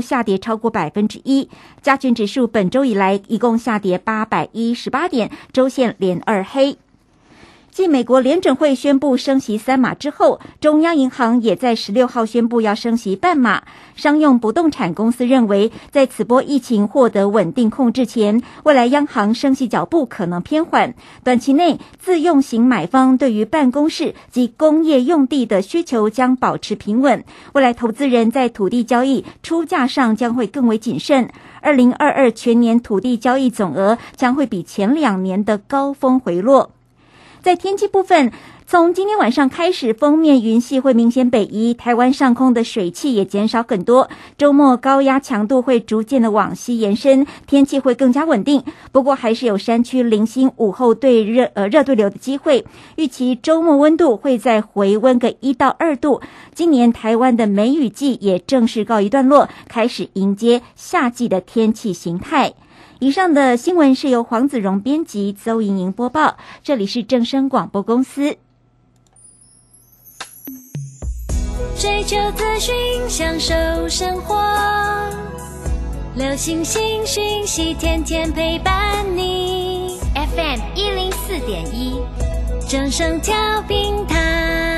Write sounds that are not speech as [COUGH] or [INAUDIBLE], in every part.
下跌超过百分之一。加权指数本周以来一共下跌八百一十八点，周线连二黑。继美国联准会宣布升息三码之后，中央银行也在十六号宣布要升息半码。商用不动产公司认为，在此波疫情获得稳定控制前，未来央行升息脚步可能偏缓。短期内，自用型买方对于办公室及工业用地的需求将保持平稳。未来投资人在土地交易出价上将会更为谨慎。二零二二全年土地交易总额将会比前两年的高峰回落。在天气部分，从今天晚上开始，封面云系会明显北移，台湾上空的水汽也减少很多。周末高压强度会逐渐的往西延伸，天气会更加稳定。不过还是有山区零星午后对热呃热对流的机会。预期周末温度会再回温个一到二度。今年台湾的梅雨季也正式告一段落，开始迎接夏季的天气形态。以上的新闻是由黄子荣编辑，邹莹莹播报。这里是正声广播公司。追求资讯，享受生活，流星星讯息，天天陪伴你。FM 一零四点一，正声调频台。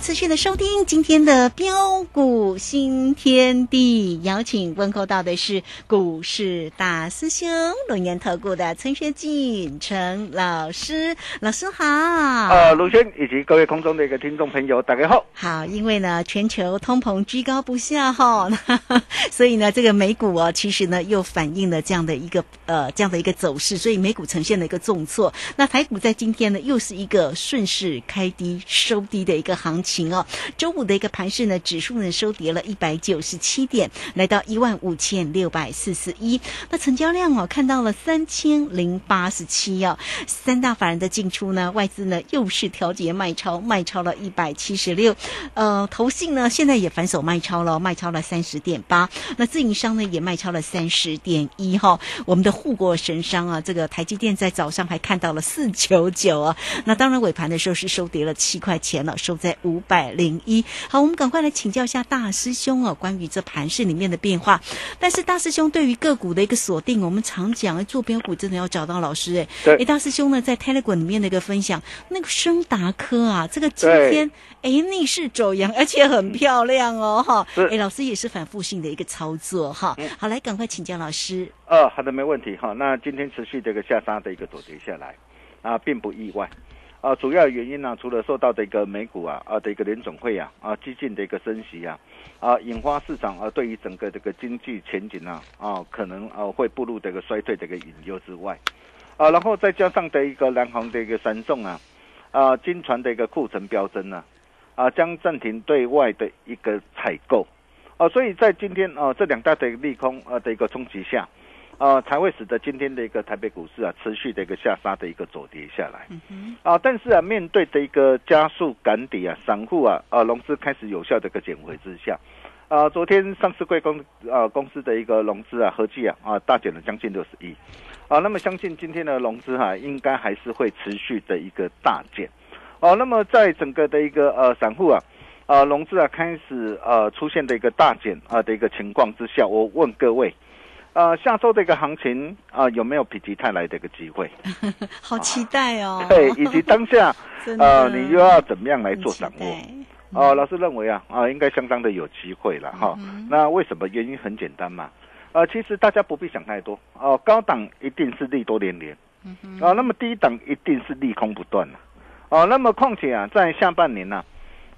持续的收听今天的标股新天地，邀请问候到的是股市大师兄龙岩投顾的陈学进陈老师，老师好。呃，卢轩以及各位空中的一个听众朋友，大家好。好，因为呢，全球通膨居高不下哈，[LAUGHS] 所以呢，这个美股哦，其实呢又反映了这样的一个呃这样的一个走势，所以美股呈现了一个重挫。那台股在今天呢，又是一个顺势开低收低的一个行情。情哦，周五的一个盘势呢，指数呢收跌了一百九十七点，来到一万五千六百四十一。那成交量哦，看到了三千零八十七哦。三大法人的进出呢，外资呢又是调节卖超，卖超了一百七十六。呃，投信呢现在也反手卖超了，卖超了三十点八。那自营商呢也卖超了三十点一哈。我们的护国神商啊，这个台积电在早上还看到了四九九啊。那当然尾盘的时候是收跌了七块钱了，收在五。百零一，好，我们赶快来请教一下大师兄哦，关于这盘市里面的变化。但是大师兄对于个股的一个锁定，我们常讲做标股真的要找到老师哎。对。哎，大师兄呢在 Telegram 里面的一个分享，那个升达科啊，这个今天哎逆势走阳，而且很漂亮哦哈。哎，老师也是反复性的一个操作哈。好，来赶快请教老师。呃，好的，没问题哈。那今天持续这个下杀的一个走跌下来啊，并不意外。啊，主要原因呢，除了受到的一个美股啊啊的一个联总会啊啊激进的一个升息啊啊引发市场啊对于整个这个经济前景啊啊可能啊会步入这个衰退的一个隐忧之外，啊，然后再加上的一个南航的一个三重啊啊金船的一个库存飙升呢啊将暂停对外的一个采购啊，所以在今天啊这两大的利空啊的一个冲击下。啊，才会使得今天的一个台北股市啊，持续的一个下杀的一个走跌下来。啊，但是啊，面对的一个加速赶底啊，散户啊，呃，融资开始有效的一个减回之下，啊，昨天上市贵公啊公司的一个融资啊，合计啊啊大减了将近六十亿，啊，那么相信今天的融资哈、应该还是会持续的一个大减，哦、那么在整个的一个呃散户啊。啊，融资啊开始呃出现的一个大减啊的一个情况之下，我问各位，呃，下周的一个行情啊有没有否极泰来的一个机会？[LAUGHS] 好期待哦。[LAUGHS] 对，以及当下 [LAUGHS] 呃你又要怎么样来做掌握？哦，老师认为啊，啊，应该相当的有机会了哈。嗯那为什么？原因很简单嘛。呃，其实大家不必想太多哦、高档一定是利多连连，嗯啊、那么低档一定是利空不断了。哦、那么况且啊，在下半年呢、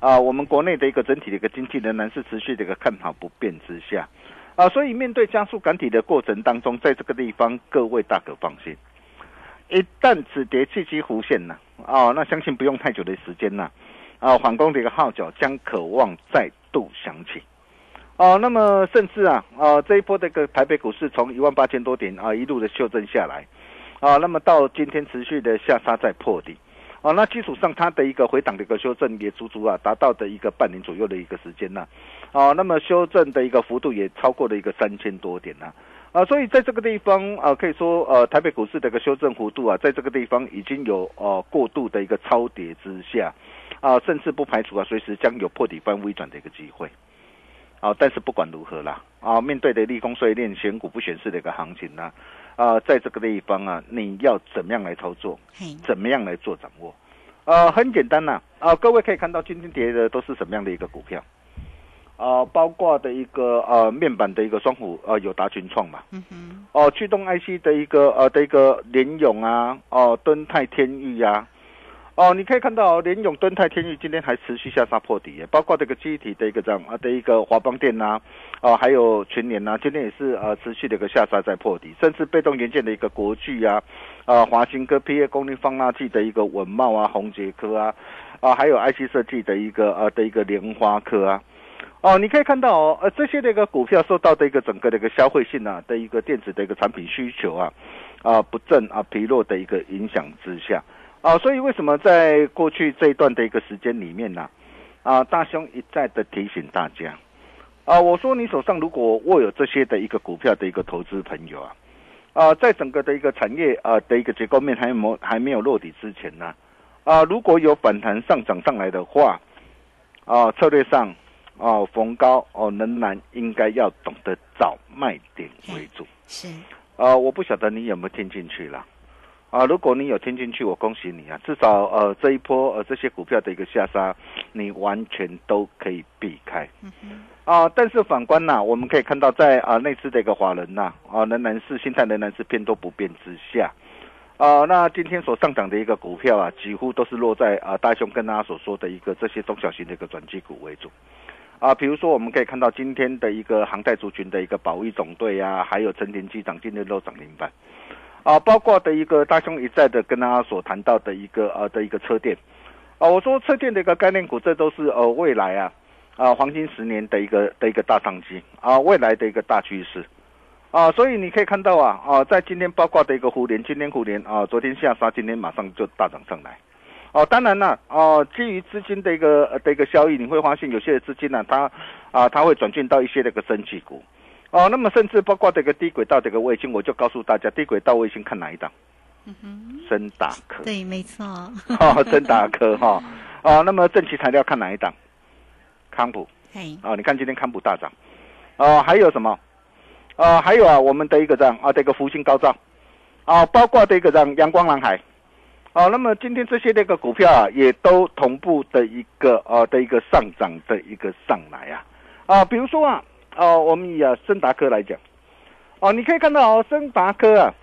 啊，我们国内的一个整体的一个经济仍然是持续的一个看好不变之下，啊，所以面对加速赶底的过程当中，在这个地方各位大可放心，一旦止跌契机弧现呢，啊，那相信不用太久的时间呐，啊，反攻的一个号角将渴望再度响起。哦、那么甚至啊，啊，这一波这个台北股市从一万八千多点啊一路的修正下来，啊，那么到今天持续的下杀在破底，哦、那基础上它的一个回档的一个修正也足足啊达到的一个半年左右的一个时间呐、哦、那么修正的一个幅度也超过了一个三千多点呐、啊，所以在这个地方啊，可以说呃，台北股市的一个修正幅度啊，在这个地方已经有呃过度的一个超跌之下，啊，甚至不排除啊，随时将有破底翻微转的一个机会。啊，但是不管如何啦，啊，面对的利空碎链、选股不选市的一个行情呢，啊，在这个地方啊，你要怎么样来操作？怎么样来做掌握？呃，很简单呐、啊，各位可以看到今天跌的都是什么样的一个股票？啊，包括的一个呃面板的一个双虎呃有达群创嘛，嗯哼，哦、驱动 IC 的一个呃的一个联咏啊，哦、敦泰天域啊，哦，你可以看到哦联咏、敦泰、天域今天还持续下杀破底耶，包括这个机体的一个这样啊的一个华邦电呐、啊，还有群联呐、今天也是呃持续的一个下杀在破底，甚至被动元件的一个国巨啊，啊华新科 PA 功率放大器的一个文茂啊、宏杰科啊，啊还有 IC 设计的一个呃的一个莲花科啊。哦，你可以看到哦，呃，这些的一个股票受到的一个整个的一个消费性啊的一个电子的一个产品需求啊，啊不振啊疲弱的一个影响之下，啊，所以为什么在过去这一段的一个时间里面呢、啊，大兄一再的提醒大家，啊，我说你手上如果握有这些的一个股票的一个投资朋友啊，啊，在整个的一个产业啊的一个结构面还没还没有落底之前呢，啊，如果有反弹上涨上来的话，啊，策略上。哦，逢高哦，仍然应该要懂得找卖点为主。是，呃，我不晓得你有没有听进去了。啊，如果你有听进去，我恭喜你啊！至少呃这一波呃这些股票的一个下杀，你完全都可以避开。嗯哼，啊，但是反观呐、我们可以看到在啊内资的一个华人呐、啊，仍然是心态仍然是偏多不变之下。啊，那今天所上涨的一个股票啊，几乎都是落在啊大雄跟大家所说的一个这些中小型的一个转机股为主。啊，比如说我们可以看到今天的一个航太族群的一个保卫总队啊，还有成田机长今天都涨停板，啊，包括的一个大兄一再的跟大家所谈到的一个呃的一个车电，啊，我说车电的一个概念股，这都是呃未来啊啊黄金十年的一个的一个大商机啊，未来的一个大趋势。啊，所以你可以看到啊，啊，在今天包括的一个互联，今天互联啊，昨天下杀，今天马上就大涨上来。哦，当然了，哦，基于资金的一个呃的一个效益，你会发现有些的资金呢、它啊，它会转进到一些那个升级股。哦，那么甚至包括这个低轨道这个卫星，我就告诉大家，低轨道卫星看哪一档？嗯哼，深达科。对，没错，哦，深达科 [LAUGHS] 哈。啊，那么正奇材料看哪一档？康普。嘿，啊，你看今天康普大涨。哦，还有什么？哦，还有啊，我们的一个这样啊，这个福星高照。啊，包括这个这样阳光蓝海。啊，那么今天这些那个股票啊，也都同步的一个呃的一个上涨的一个上来啊。啊，比如说啊，哦、我们以啊森达科来讲，哦、你可以看到哦，森达科啊，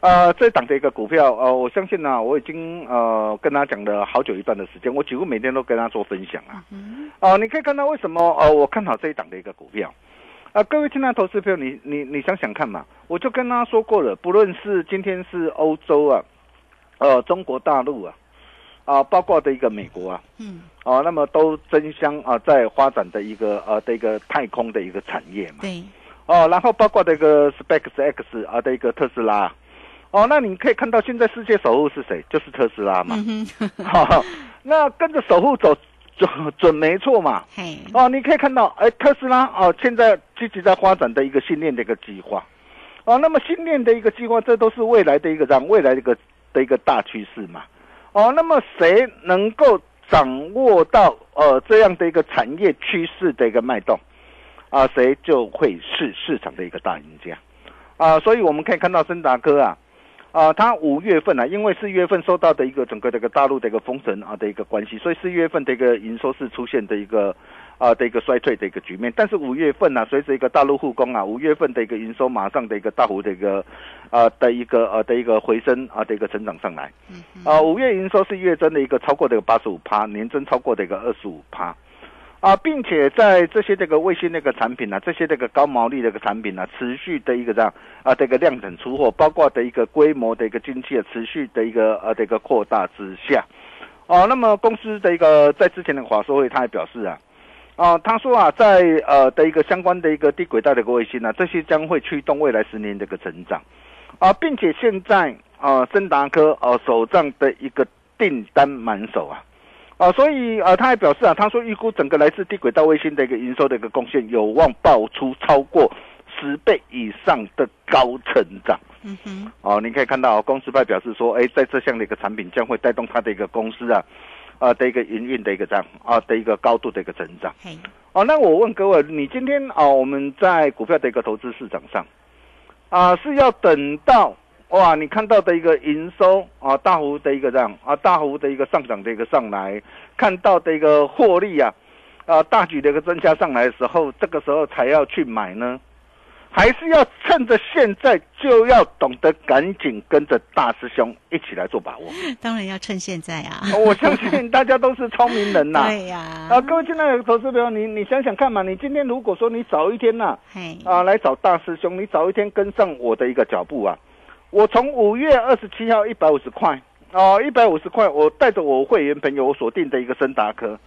呃，这档的一个股票，呃，我相信呢、我已经呃跟他讲了好久一段的时间，我几乎每天都跟他做分享啊，嗯，哦、你可以看到为什么呃我看好这一档的一个股票。啊、各位听到投资朋友，你你你想想看嘛，我就跟他说过了，不论是今天是欧洲啊，呃，中国大陆啊，啊、包括的一个美国啊，嗯，啊、那么都争相啊、在发展的一个呃的一个太空的一个产业嘛，对，哦，然后包括这个 SpaceX 啊的一个特斯拉，哦，那你可以看到现在世界首富是谁？就是特斯拉嘛。嗯 [LAUGHS] 那跟着首富走，准准没错嘛。嘿，哦，你可以看到，哎，特斯拉哦，现在积极在发展的一个训练的一个计划，哦，那么训练的一个计划，这都是未来的一个让未来的一个的一个大趋势嘛。哦，那么谁能够掌握到呃这样的一个产业趋势的一个脉动，啊，谁就会是市场的一个大赢家，啊，所以我们可以看到森达科啊。啊，它五月份啊，因为四月份受到的一个整个这个大陆的一个封城啊的一个关系，所以四月份的一个营收是出现的一个啊的一个衰退的一个局面。但是五月份呢，随着一个大陆复工啊，五月份的一个营收马上的一个大幅的一个啊的一个呃的一个回升啊的一个成长上来。啊，五月营收是月增的一个超过的一个八十五趴，年增超过的一个二十五趴。啊，并且在这些这个卫星那个产品呢，这些这个高毛利的一个产品呢，持续的一个这样啊，这个量产出货，包括的一个规模的一个经济持续的一个呃的一个扩大之下，哦，那么公司的一个在之前的华硕会，他也表示啊，哦，他说啊，在呃的一个相关的一个低轨道的一个卫星呢，这些将会驱动未来十年的一个成长，啊，并且现在啊，森达科哦手上的一个订单满手啊。啊，所以啊，他还表示啊，他说预估整个来自低轨道卫星的一个营收的一个贡献，有望爆出超过十倍以上的高成长。嗯哼，哦，你可以看到公司派表示说，哎，在这项的一个产品将会带动它的一个公司啊，啊的一个营运的一个这样啊的一个高度的一个增长。哦，那我问各位，你今天啊，我们在股票的一个投资市场上啊，是要等到？哇，你看到的一个营收啊，大幅的一个这样啊，大幅的一个上涨的一个上来，看到的一个获利啊，啊，大举的一个增加上来的时候，这个时候才要去买呢，还是要趁着现在就要懂得赶紧跟着大师兄一起来做把握？当然要趁现在啊！我相信大家都是聪明人呐。[LAUGHS] 对呀。啊，各位亲爱的投资朋友，你你想想看嘛，你今天如果说你早一天呐，啊，来找大师兄，你早一天跟上我的一个脚步啊。我从五月二十七号一百五十块哦，一百五十块，我带着我会员朋友我锁定的一个森达科，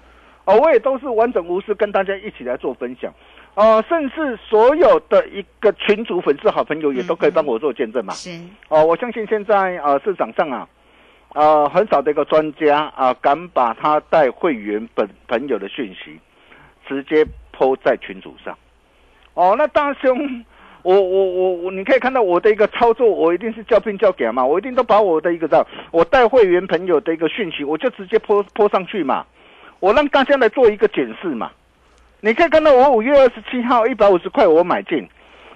哦，我也都是完整无私跟大家一起来做分享，哦，甚至所有的一个群主粉丝好朋友也都可以帮我做见证嘛。是哦，我相信现在啊市场上啊，啊很少的一个专家啊敢把他带会员本朋友的讯息直接抛在群主上，哦，那大兄。我我我我，你可以看到我的一个操作，我一定是叫拼叫给嘛，我一定都把我的一个样，我带会员朋友的一个讯息，我就直接泼泼上去嘛，我让大家来做一个检视嘛。你可以看到我五月二十七号一百五十块我买进，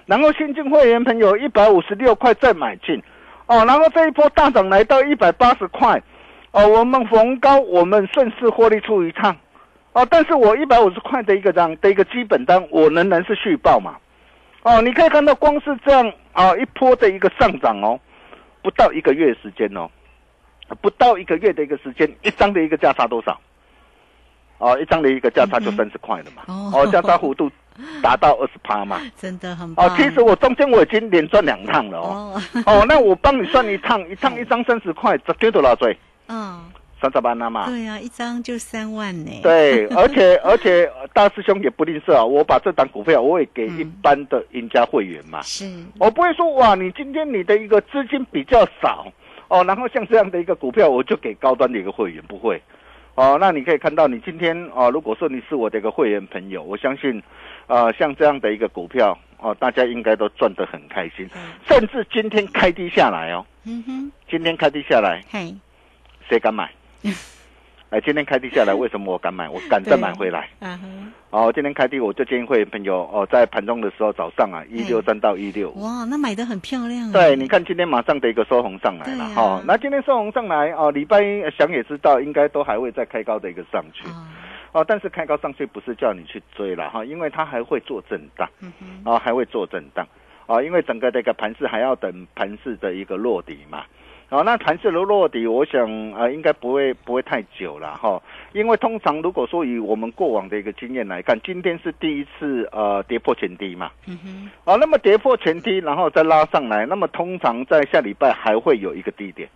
然后新进会员朋友一百五十六块再买进，哦，然后这一波大涨来到一百八十块，哦，我们逢高我们顺势获利出一趟，哦，但是我一百五十块的一个样的一个基本单，我仍然是续报嘛。哦，你可以看到，光是这样啊一波的一个上涨哦，不到一个月时间哦，不到一个月的一个时间，一张的一个价差多少？哦，一张的一个价差就三十块了嘛。哦，价差幅度达到二十趴嘛。[LAUGHS] 真的很棒。哦，其实我中间我已经连赚两趟了哦。哦，那我帮你算一趟，一 [LAUGHS] 趟一张三十块，这多少岁？嗯。三十八了嘛？对呀，一张就三万呢。对，[LAUGHS] 而且而且大师兄也不吝啬啊，我把这档股票我会给一般的赢家会员嘛。是，我不会说哇，你今天你的一个资金比较少哦，然后像这样的一个股票，我就给高端的一个会员，不会。哦，那你可以看到，你今天哦，如果说你是我的一个会员朋友，我相信，呃，像这样的一个股票哦，大家应该都赚得很开心，甚至今天开低下来哦，嗯哼，今天开低下来，嘿，谁敢买？[LAUGHS] 哎，今天开低下来，为什么我敢买？我敢再买回来。嗯哼。哦，今天开低，我就建议会员朋友哦，在盘中的时候早上啊，一六三到一六。哇，那买的很漂亮。对，你看今天马上的一个收红上来了哈。那今天收红上来哦，礼拜一想也知道，应该都还会再开高的一个上去。哦，但是开高上去不是叫你去追了哈，因为它还会做震荡。嗯哼。啊，还会做震荡。啊，因为整个这个盘势还要等盘势的一个落底嘛。哦，那盘势的落底，我想呃，应该不会不会太久了哈。因为通常如果说以我们过往的一个经验来看，今天是第一次呃跌破前低嘛。嗯哼。哦，那么跌破前低，然后再拉上来，那么通常在下礼拜还会有一个低点。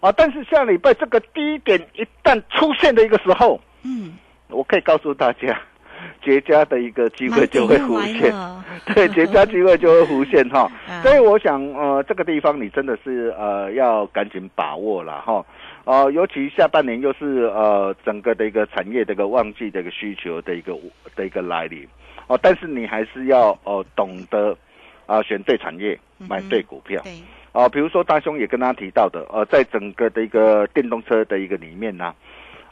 啊，但是下礼拜这个低点一旦出现的一个时候，嗯，我可以告诉大家。绝佳的一个机会就会浮现，[LAUGHS] 对，[LAUGHS] 绝佳机会就会浮现哈。[LAUGHS] 所以我想，呃，这个地方你真的是呃要赶紧把握了哈。哦，尤其下半年又是呃整个的一个产业的一个旺季的一个需求的一个的一个来临，哦，但是你还是要哦懂得啊选对产业，买对股票。对，啊，比如说大兄也跟他提到的，呃，在整个的一个电动车的一个里面呢、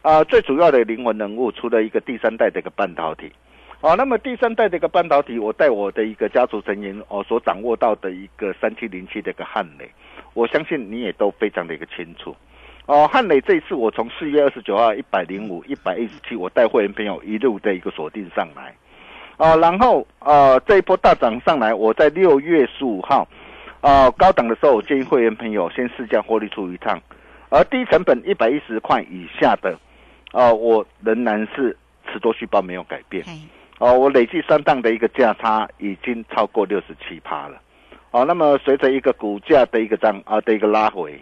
啊，最主要的灵魂人物，除了一个第三代的一个半导体，哦，那么第三代的一个半导体，我带我的一个家族成员哦所掌握到的一个三七零七的一个汉磊，我相信你也都非常的一个清楚。哦，汉磊这一次我从四月二十九号一百零五、一百一十七，我带会员朋友一路的一个锁定上来，啊，然后呃这一波大涨上来，我在六月十五号。啊、高档的时候，我建议会员朋友先试驾获利出一趟，而低成本一百一十块以下的，啊、我仍然是持多续报没有改变。嘿，哦，我累计三档的一个价差已经超过六十七趴了。哦，那么随着一个股价的一个涨啊的一个拉回，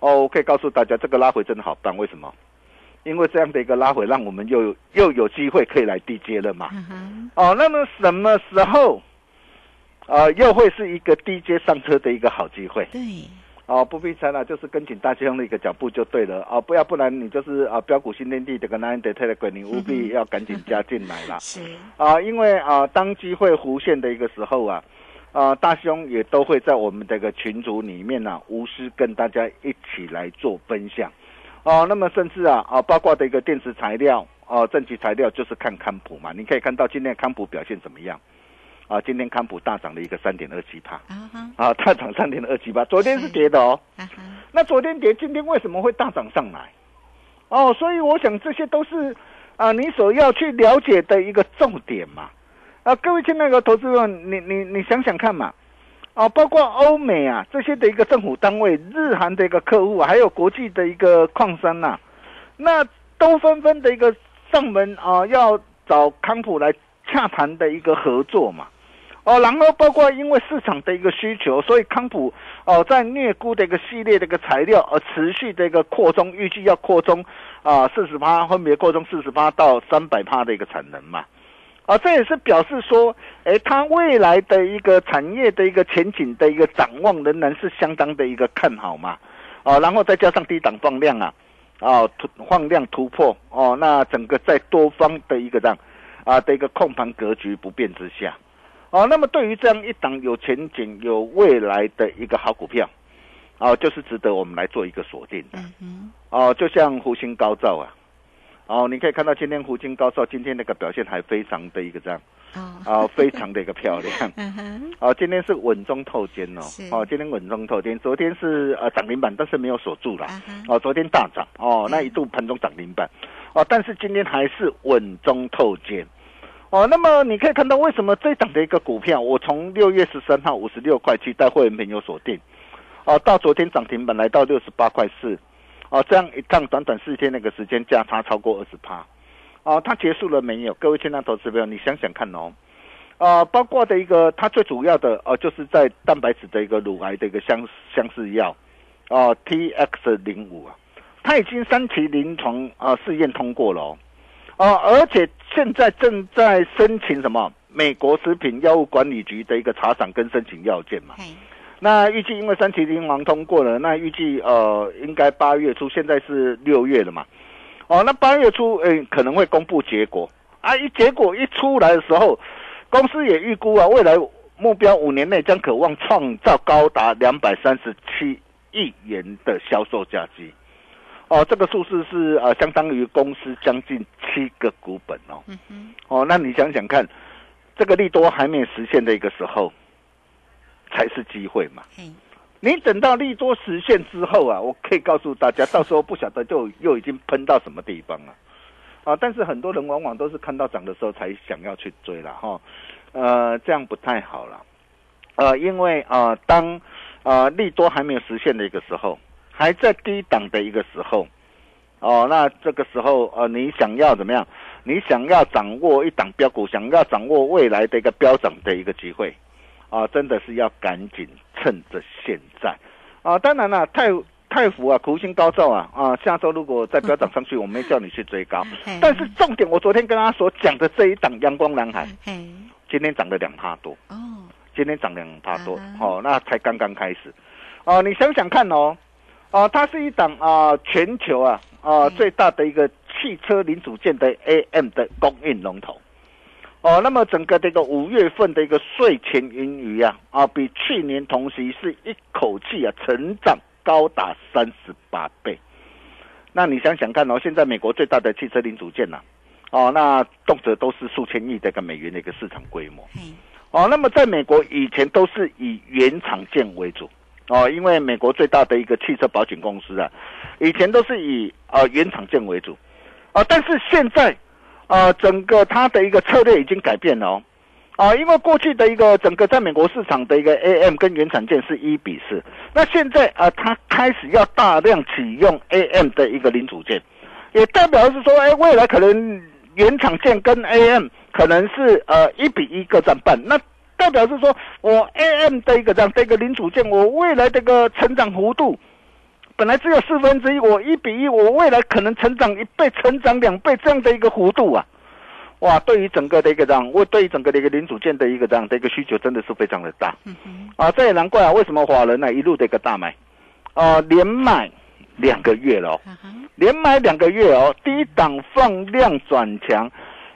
哦，我可以告诉大家，这个拉回真的好棒。为什么？因为这样的一个拉回，让我们又有又有机会可以来低接了嘛。哦，那么什么时候，啊，又会是一个低阶上车的一个好机会？对，哦，不必猜了，就是跟紧大兄的一个脚步就对了啊，不要不然你就是啊标股新天地这个 nine day 的鬼，你务必要赶紧加进来啦。[LAUGHS] 是，啊，因为啊，当机会浮现的一个时候啊，啊，大兄也都会在我们这个群组里面呢、无私跟大家一起来做分享。哦、那么甚至啊啊，包括的一个电池材料哦、正极材料就是看康普嘛，你可以看到今天康普表现怎么样？啊，今天康普大涨了一个三点二七帕，啊大涨三点二七帕，昨天是跌的哦。那昨天跌，今天为什么会大涨上来？哦，所以我想这些都是啊、你所要去了解的一个重点嘛。啊，各位亲爱的投资者，你你你想想看嘛。啊，包括欧美啊这些的一个政府单位、日韩的一个客户，还有国际的一个矿山呐、那都纷纷的一个上门啊，要找康普来洽谈的一个合作嘛。哦，然后包括因为市场的一个需求，所以康普哦在镍钴的一个系列的一个材料，而持续的一个扩充，预计要扩充啊四十趴，分别扩充四十趴到三百趴的一个产能嘛。啊，这也是表示说，哎，它未来的一个产业的一个前景的一个展望仍然是相当的一个看好嘛。啊，然后再加上低档放量啊，啊放量突破哦，那整个在多方的一个这样啊的一个控盘格局不变之下，哦，那么对于这样一档有前景、有未来的一个好股票，哦，就是值得我们来做一个锁定的。嗯，哦，就像湖星高照啊，哦，你可以看到今天湖星高照今天那个表现还非常的一个这样，哦，啊、非常的一个漂亮。[LAUGHS] 嗯哼，哦，今天是稳中透尖哦。是，哦，今天稳中透尖，昨天是呃涨停板，但是没有锁住啦。啊哈，哦，昨天大涨。哦，那一度盘中涨停板，哦，但是今天还是稳中透尖。哦，那么你可以看到为什么这一档的一个股票，我从六月十三号五十六块七带会员朋友锁定，哦，到昨天涨停板来到六十八块四，哦，这样一趟短短四天那个时间价差超过二十趴，哦，它结束了没有？各位亲爱投资朋友，你想想看哦，呃，包括的一个它最主要的哦、就是在蛋白质的一个乳癌的一个相相似药，哦，TX 零五啊，它已经三期临床啊、试验通过了哦，哦，而且现在正在申请什么美国食品药物管理局的一个查赏跟申请要件嘛。那预计因为三期临床通过了，那预计呃应该八月初，现在是六月了嘛。哦，那八月初诶、可能会公布结果啊，一结果一出来的时候，公司也预估啊，未来目标五年内将渴望创造高达两百三十七亿元的销售价值。哦，这个数字是呃相当于公司将近七个股本哦。嗯哼，哦，那你想想看，这个利多还没有实现的一个时候，才是机会嘛。嗯，你等到利多实现之后啊，我可以告诉大家，[LAUGHS] 到时候不晓得就又已经喷到什么地方了。啊，但是很多人往往都是看到涨的时候才想要去追了哈，呃，这样不太好了。呃，因为啊、当呃利多还没有实现的一个时候，还在低档的一个时候，哦，那这个时候呃，你想要怎么样？你想要掌握一档标股，想要掌握未来的一个飙涨的一个机会，啊，真的是要赶紧趁着现在。啊！当然了，太太福啊，苦心高照啊啊！下周如果再飙涨上去，我没叫你去追高，[LAUGHS] 但是重点，我昨天跟他所讲的这一档阳光蓝海，今天涨了两帕多，哦，今天涨两帕多啊，哦，那才刚刚开始，哦，你想想看哦，哦、它是一档啊、全球啊啊、最大的一个汽车零组件的 AM 的供应龙头。哦，那么整个这个五月份的一个税前盈余啊啊，比去年同期是一口气啊成长高达三十八倍。那你想想看哦，现在美国最大的汽车零组件呐、哦，那动辄都是数千亿的一个美元的一个市场规模。嘿，哦，那么在美国以前都是以原厂件为主哦，因为美国最大的一个汽车保险公司啊，以前都是以呃原厂件为主。啊，但是现在呃整个它的一个策略已经改变了哦。啊，因为过去的一个整个在美国市场的一个 AM 跟原厂件是一比四，那现在啊，它开始要大量启用 AM 的一个零组件，也代表是说，哎，未来可能原厂件跟 AM 可能是呃一比一各占半，那代表是说我 AM 的一个这样的一个零组件，我未来这个成长幅度本来只有四分之一，我一比一，我未来可能成长一倍、成长两倍这样的一个幅度啊。哇，对于整个的一个这样，我对于整个的一个零组件的一个这样的一个需求真的是非常的大，嗯，啊，这也难怪啊，为什么华人呢一路的一个大买，啊，连买两个月了、连买两个月哦，低档放量转强，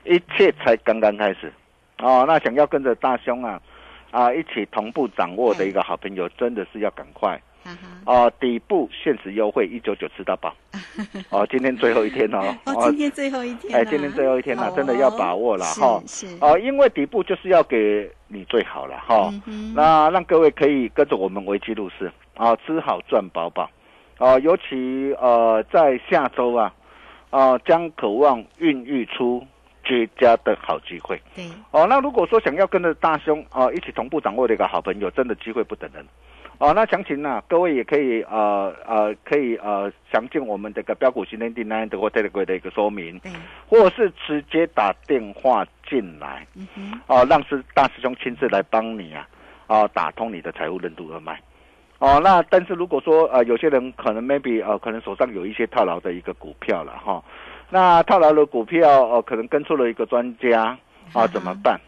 一切才刚刚开始，哦，那想要跟着大兄啊，啊一起同步掌握的一个好朋友，真的是要赶快。哦，底部限时优惠一九九吃到饱，[LAUGHS] 哦，今天最后一天哦，哦，今天最后一天了，哎，今天最后一天了，哦。真的要把握了哈。是。是，哦，因为底部就是要给你最好了哈。那让各位可以跟着我们维基入市啊，吃好赚饱饱。啊。尤其呃，在下周啊啊，将渴望孕育出绝佳的好机会对，哦。那如果说想要跟着大兄啊一起同步掌握的一个好朋友，真的机会不等人。哦，那详情呢、各位也可以呃呃可以呃详尽我们这个标股新天地 nine 的或 Telegram 的一个说明，嗯，或是直接打电话进来，嗯哼，哦，让师大师兄亲自来帮你啊，哦，打通你的财务任督二脉。哦，那但是如果说呃，有些人可能 maybe 呃，可能手上有一些套牢的一个股票了哈，那套牢的股票呃，可能跟错了一个专家啊，[LAUGHS] 怎么办？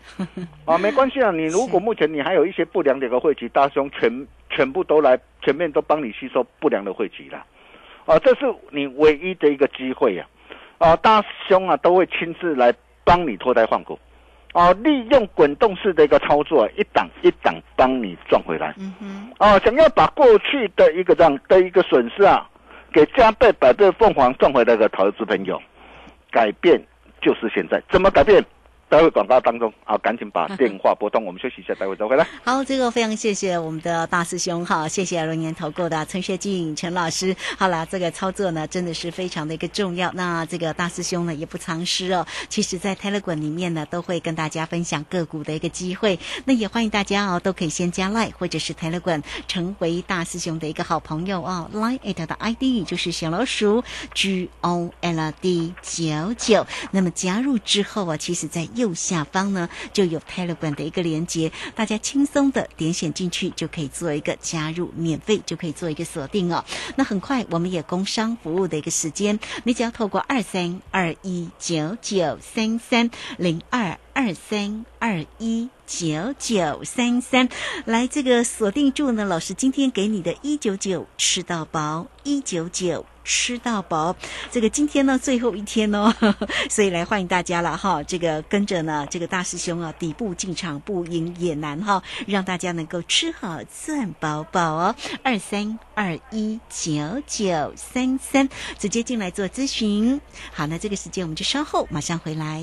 啊，没关系啊，你如果目前你还有一些不良的一个汇集，大师兄全全部都来全面都帮你吸收不良的汇集了，啊，这是你唯一的一个机会呀、啊，大师兄啊都会亲自来帮你脱胎换骨。哦，利用滚动式的一个操作，一档一档帮你赚回来。嗯哼，哦，想要把过去的一个这样的一个损失啊，给加倍百倍凤凰赚回来的投资朋友，改变就是现在。怎么改变？待会广告当中啊，赶紧把电话拨通，我们休息一下，待会再回来。好，这个非常谢谢我们的大师兄哈，谢谢龙岩投顾的陈学进陈老师。好了，这个操作呢真的是非常的一个重要。那这个大师兄呢也不藏私哦，其实在 Telegram 里面呢都会跟大家分享个股的一个机会。那也欢迎大家哦，都可以先加 Line 或者是 Telegram 成为大师兄的一个好朋友哦。Line at 的 ID 就是小老鼠 G O L D 九九。那么加入之后啊，其实在右下方呢就有 Telegram 的一个连接，大家轻松的点选进去就可以做一个加入，免费就可以做一个锁定哦。那很快我们也工商服务的一个时间，你只要透过二三二一九九三三零二二三二一。九九三三，来这个锁定住呢，老师今天给你的一九九吃到饱，一九九吃到饱，这个今天呢最后一天哦，[LAUGHS] 所以来欢迎大家了哈，这个跟着呢这个大师兄啊底部进场不赢也难哈，让大家能够吃好赚饱饱哦，二三二一九九三三，直接进来做咨询。好，那这个时间我们就稍后马上回来。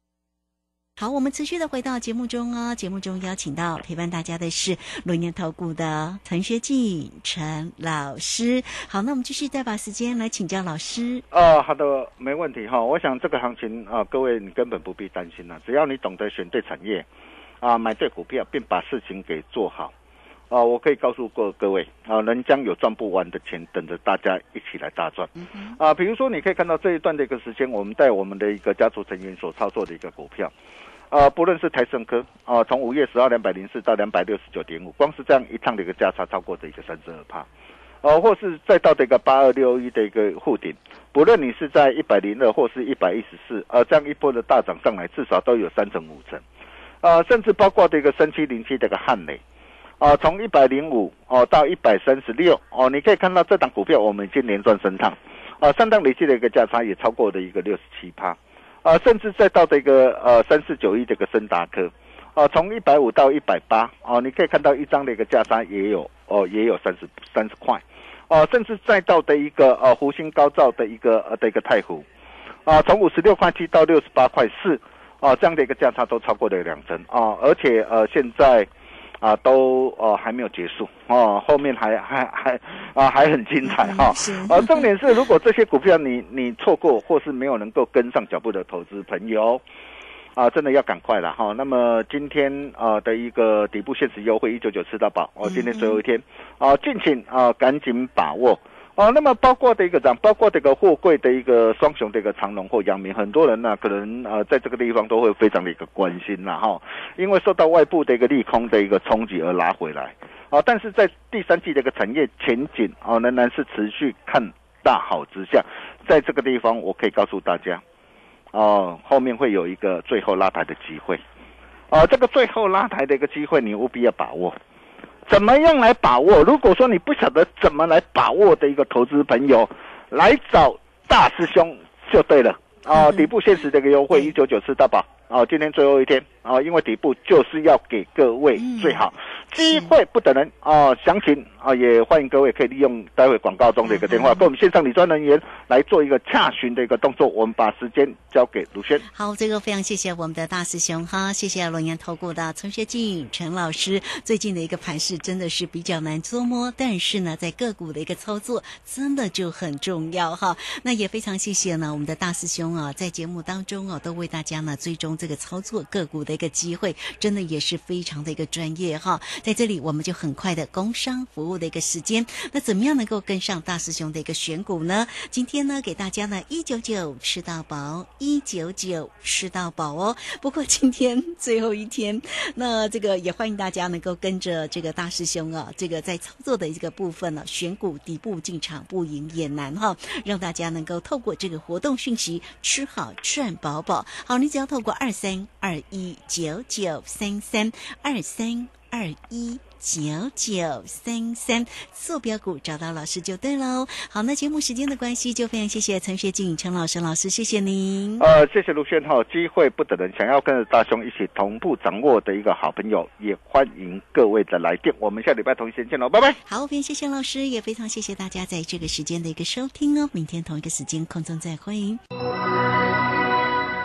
好，我们持续的回到节目中哦。节目中邀请到陪伴大家的是轮年投顾的陈学进陈老师。好，那我们继续再把时间来请教老师。哦，好的，没问题哈。我想这个行情啊，各位你根本不必担心了，只要你懂得选对产业，啊，买对股票，并把事情给做好，啊，我可以告诉过各位啊，人将有赚不完的钱等着大家一起来大赚。啊，比如说你可以看到这一段的一个时间，我们带我们的一个家族成员所操作的一个股票。啊，不论是台盛科啊，从五月十号两百零四到两百六十九点五，光是这样一趟的一个价差超过的一个三十二帕，哦，或是再到这个八二六一的一个护顶，不论你是在一百零二或是一百一十四，呃，这样一波的大涨上来，至少都有三成五成，啊，甚至包括这个三七零七这个汉雷，啊，从一百零五哦到一百三十六哦，你可以看到这档股票我们已经连赚三趟，啊，三档累计的一个价差也超过的一个六十七帕。啊，甚至再到这个呃三四九一这个森达科，啊，从一百五到一百八，哦，你可以看到一张的一个价差也有哦，也有三十三十块，哦，甚至再到的一个呃湖星高照的一个呃的一个太湖，啊，从五十六块七到六十八块四，啊，这样的一个价差都超过了两成啊，而且呃现在。啊，都呃还没有结束哦，后面还还还啊还很精彩哈。呃，重点是如果这些股票你你错过或是没有能够跟上脚步的投资朋友，啊，真的要赶快了哈。那么今天啊的一个底部限时优惠一九九吃到饱，哦，今天最后一天，啊，敬请啊赶紧把握。哦，那么包括的一个涨，包括这个货柜的一个双雄的一个长龙或阳明，很多人呢可能呃在这个地方都会非常的一个关心啦哈，因为受到外部的一个利空的一个冲击而拉回来，啊，但是在第三季的一个产业前景啊仍然是持续看大好之下，在这个地方我可以告诉大家，哦，后面会有一个最后拉抬的机会，啊，这个最后拉抬的一个机会你务必要把握。怎么样来把握？如果说你不晓得怎么来把握的一个投资朋友，来找大师兄就对了啊！底部限时这个优惠一九九四大宝啊，今天最后一天啊，因为底部就是要给各位最好。机会不等人啊！详情啊，也欢迎各位可以利用待会广告中的一个电话，跟我们线上理专人员来做一个洽询的一个动作。我们把时间交给卢轩。好，这个非常谢谢我们的大师兄哈，谢谢龙岩投顾的陈学进陈老师。最近的一个盘势真的是比较难捉摸，但是呢，在个股的一个操作真的就很重要哈。那也非常谢谢呢，我们的大师兄啊，在节目当中啊，都为大家呢追踪这个操作个股的一个机会，真的也是非常的一个专业哈。在这里，我们就很快的工商服务的一个时间，那怎么样能够跟上大师兄的一个选股呢？今天呢，给大家呢一九九吃到饱，一九九吃到饱哦。不过今天最后一天，那这个也欢迎大家能够跟着这个大师兄啊，这个在操作的这个部分呢，选股底部进场不赢也难哈，让大家能够透过这个活动讯息吃好赚饱饱。好，你只要透过二三二一九九三三二三二一。九九三三坐标股找到老师就对喽。好，那节目时间的关系，就非常谢谢陈学静陈老师老师，谢谢您。呃，谢谢卢轩浩，机会不等人，想要跟着大雄一起同步掌握的一个好朋友，也欢迎各位的来电。我们下礼拜同一时间见喽，拜拜。好，非常谢谢老师，也非常谢谢大家在这个时间的一个收听哦。明天同一个时间空中再会。